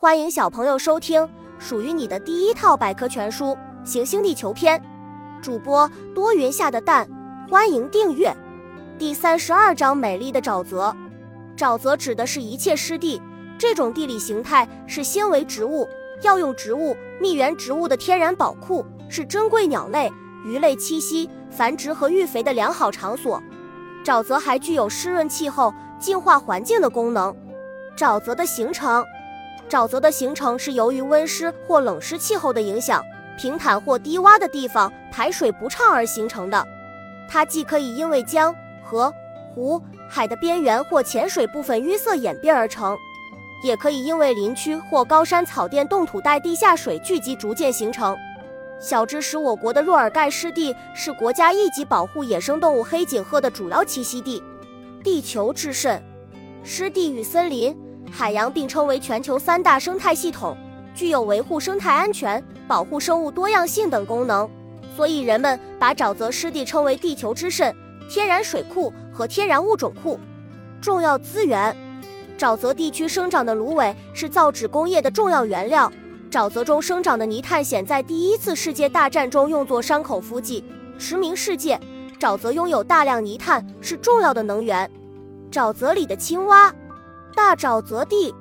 欢迎小朋友收听属于你的第一套百科全书《行星地球篇》，主播多云下的蛋，欢迎订阅。第三十二章：美丽的沼泽。沼泽指的是一切湿地，这种地理形态是纤维植物、药用植物、蜜源植物的天然宝库，是珍贵鸟类、鱼类栖息、繁殖和育肥的良好场所。沼泽还具有湿润气候、净化环境的功能。沼泽的形成。沼泽的形成是由于温湿或冷湿气候的影响，平坦或低洼的地方排水不畅而形成的。它既可以因为江、河、湖、海的边缘或浅水部分淤塞演变而成，也可以因为林区或高山草甸冻土带地下水聚集逐渐形成。小知识：我国的若尔盖湿地是国家一级保护野生动物黑颈鹤的主要栖息地。地球之肾，湿地与森林。海洋并称为全球三大生态系统，具有维护生态安全、保护生物多样性等功能，所以人们把沼泽湿地称为地球之肾、天然水库和天然物种库。重要资源：沼泽地区生长的芦苇是造纸工业的重要原料，沼泽中生长的泥炭藓在第一次世界大战中用作伤口敷剂，驰名世界。沼泽拥有大量泥炭，是重要的能源。沼泽里的青蛙。大沼泽地，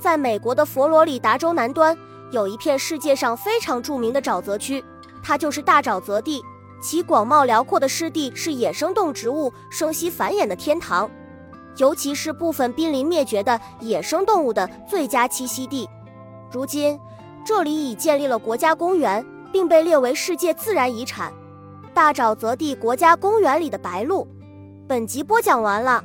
在美国的佛罗里达州南端有一片世界上非常著名的沼泽区，它就是大沼泽地。其广袤辽阔的湿地是野生动植物生息繁衍的天堂，尤其是部分濒临灭绝的野生动物的最佳栖息地。如今，这里已建立了国家公园，并被列为世界自然遗产。大沼泽地国家公园里的白鹭。本集播讲完了。